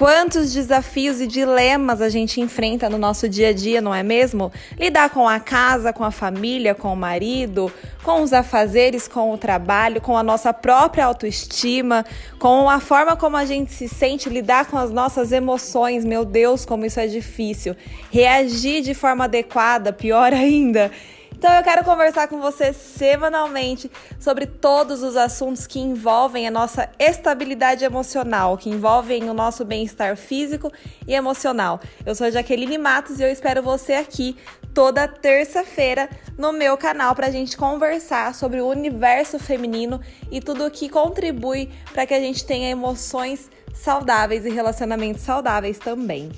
Quantos desafios e dilemas a gente enfrenta no nosso dia a dia, não é mesmo? Lidar com a casa, com a família, com o marido, com os afazeres, com o trabalho, com a nossa própria autoestima, com a forma como a gente se sente, lidar com as nossas emoções. Meu Deus, como isso é difícil. Reagir de forma adequada, pior ainda. Então eu quero conversar com você semanalmente sobre todos os assuntos que envolvem a nossa estabilidade emocional, que envolvem o nosso bem-estar físico e emocional. Eu sou Jaqueline Matos e eu espero você aqui toda terça-feira no meu canal para a gente conversar sobre o universo feminino e tudo o que contribui para que a gente tenha emoções saudáveis e relacionamentos saudáveis também.